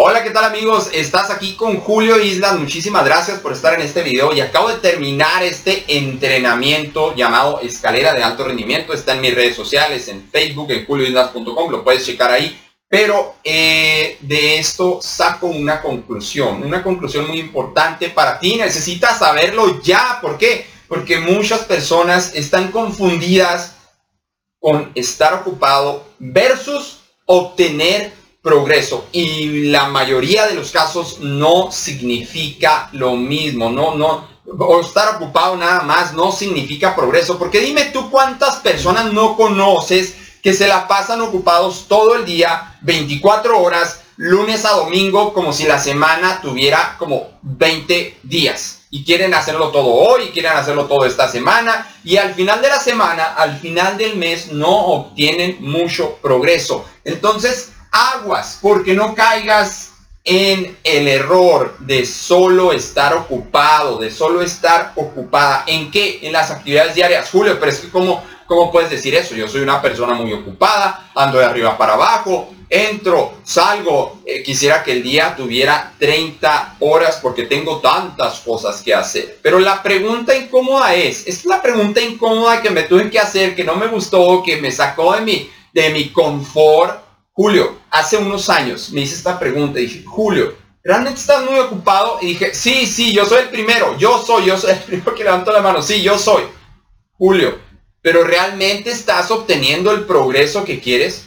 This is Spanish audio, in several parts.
Hola, ¿qué tal amigos? Estás aquí con Julio Islas. Muchísimas gracias por estar en este video y acabo de terminar este entrenamiento llamado Escalera de Alto Rendimiento. Está en mis redes sociales, en Facebook, en julioislas.com, lo puedes checar ahí. Pero eh, de esto saco una conclusión, una conclusión muy importante para ti. Necesitas saberlo ya. ¿Por qué? Porque muchas personas están confundidas con estar ocupado versus obtener progreso y la mayoría de los casos no significa lo mismo, no, no, o estar ocupado nada más no significa progreso, porque dime tú cuántas personas no conoces que se la pasan ocupados todo el día, 24 horas, lunes a domingo, como si la semana tuviera como 20 días. Y quieren hacerlo todo hoy, quieren hacerlo todo esta semana. Y al final de la semana, al final del mes, no obtienen mucho progreso. Entonces, aguas, porque no caigas en el error de solo estar ocupado, de solo estar ocupada. ¿En qué? En las actividades diarias. Julio, pero es que ¿cómo, cómo puedes decir eso? Yo soy una persona muy ocupada, ando de arriba para abajo, entro, salgo. Eh, quisiera que el día tuviera 30 horas porque tengo tantas cosas que hacer. Pero la pregunta incómoda es, es la pregunta incómoda que me tuve que hacer, que no me gustó, que me sacó de mi, de mi confort Julio, hace unos años me hice esta pregunta y dije, Julio, ¿realmente estás muy ocupado? Y dije, sí, sí, yo soy el primero, yo soy, yo soy el primero que levanto la mano, sí, yo soy. Julio, pero ¿realmente estás obteniendo el progreso que quieres?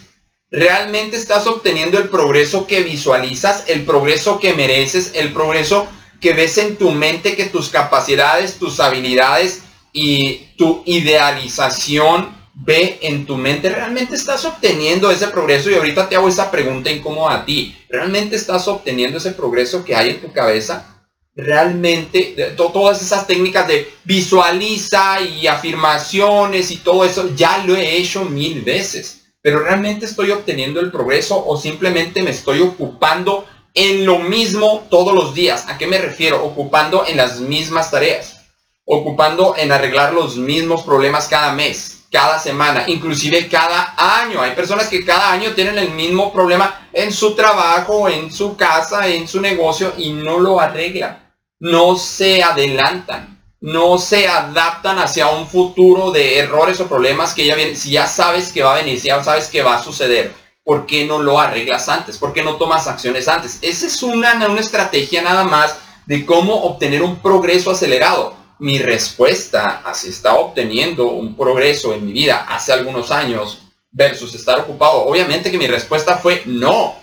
¿Realmente estás obteniendo el progreso que visualizas, el progreso que mereces, el progreso que ves en tu mente, que tus capacidades, tus habilidades y tu idealización ve en tu mente, ¿realmente estás obteniendo ese progreso? Y ahorita te hago esa pregunta incómoda a ti. ¿Realmente estás obteniendo ese progreso que hay en tu cabeza? Realmente, todas esas técnicas de visualiza y afirmaciones y todo eso, ya lo he hecho mil veces. Pero ¿realmente estoy obteniendo el progreso o simplemente me estoy ocupando en lo mismo todos los días? ¿A qué me refiero? Ocupando en las mismas tareas. Ocupando en arreglar los mismos problemas cada mes cada semana, inclusive cada año. Hay personas que cada año tienen el mismo problema en su trabajo, en su casa, en su negocio y no lo arreglan. No se adelantan, no se adaptan hacia un futuro de errores o problemas que ya vienen. Si ya sabes que va a venir, si ya sabes que va a suceder, ¿por qué no lo arreglas antes? ¿Por qué no tomas acciones antes? Esa es una, una estrategia nada más de cómo obtener un progreso acelerado mi respuesta a si estaba obteniendo un progreso en mi vida hace algunos años versus estar ocupado, obviamente que mi respuesta fue no.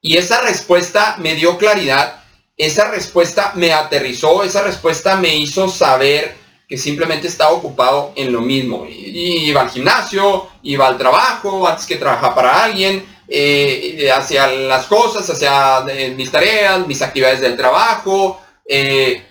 Y esa respuesta me dio claridad, esa respuesta me aterrizó, esa respuesta me hizo saber que simplemente estaba ocupado en lo mismo. iba al gimnasio, iba al trabajo, antes que trabajar para alguien, eh, hacia las cosas, hacia eh, mis tareas, mis actividades del trabajo, eh,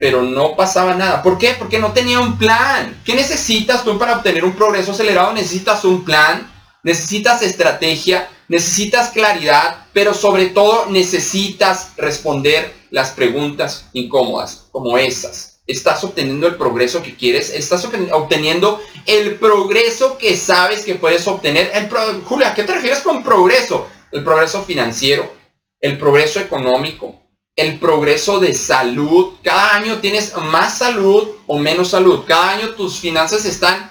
pero no pasaba nada. ¿Por qué? Porque no tenía un plan. ¿Qué necesitas tú para obtener un progreso acelerado? Necesitas un plan, necesitas estrategia, necesitas claridad, pero sobre todo necesitas responder las preguntas incómodas como esas. ¿Estás obteniendo el progreso que quieres? ¿Estás obteniendo el progreso que sabes que puedes obtener? El Julia, ¿qué te refieres con progreso? El progreso financiero, el progreso económico, el progreso de salud. Cada año tienes más salud o menos salud. Cada año tus finanzas están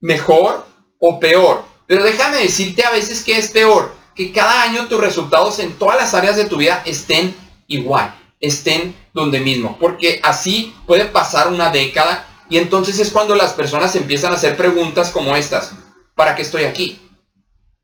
mejor o peor. Pero déjame decirte a veces que es peor. Que cada año tus resultados en todas las áreas de tu vida estén igual. Estén donde mismo. Porque así puede pasar una década. Y entonces es cuando las personas empiezan a hacer preguntas como estas. ¿Para qué estoy aquí?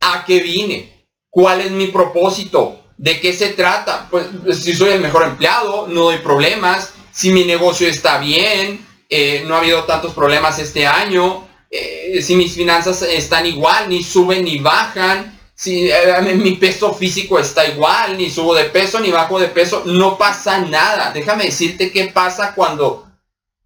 ¿A qué vine? ¿Cuál es mi propósito? ¿De qué se trata? Pues, pues si soy el mejor empleado, no hay problemas, si mi negocio está bien, eh, no ha habido tantos problemas este año, eh, si mis finanzas están igual, ni suben ni bajan, si eh, mi peso físico está igual, ni subo de peso ni bajo de peso, no pasa nada. Déjame decirte qué pasa cuando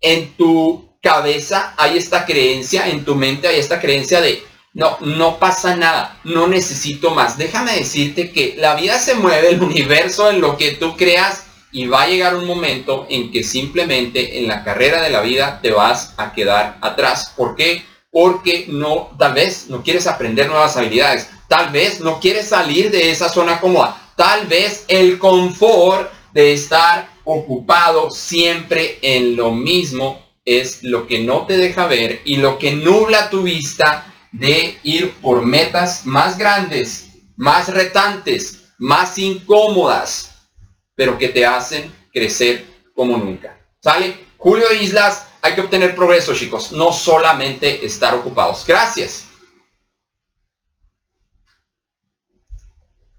en tu cabeza hay esta creencia, en tu mente hay esta creencia de no, no pasa nada, no necesito más. Déjame decirte que la vida se mueve, el universo en lo que tú creas y va a llegar un momento en que simplemente en la carrera de la vida te vas a quedar atrás. ¿Por qué? Porque no, tal vez no quieres aprender nuevas habilidades, tal vez no quieres salir de esa zona cómoda, Tal vez el confort de estar ocupado siempre en lo mismo es lo que no te deja ver y lo que nubla tu vista de ir por metas más grandes, más retantes, más incómodas, pero que te hacen crecer como nunca. ¿Sale? Julio Islas, hay que obtener progreso, chicos, no solamente estar ocupados. Gracias.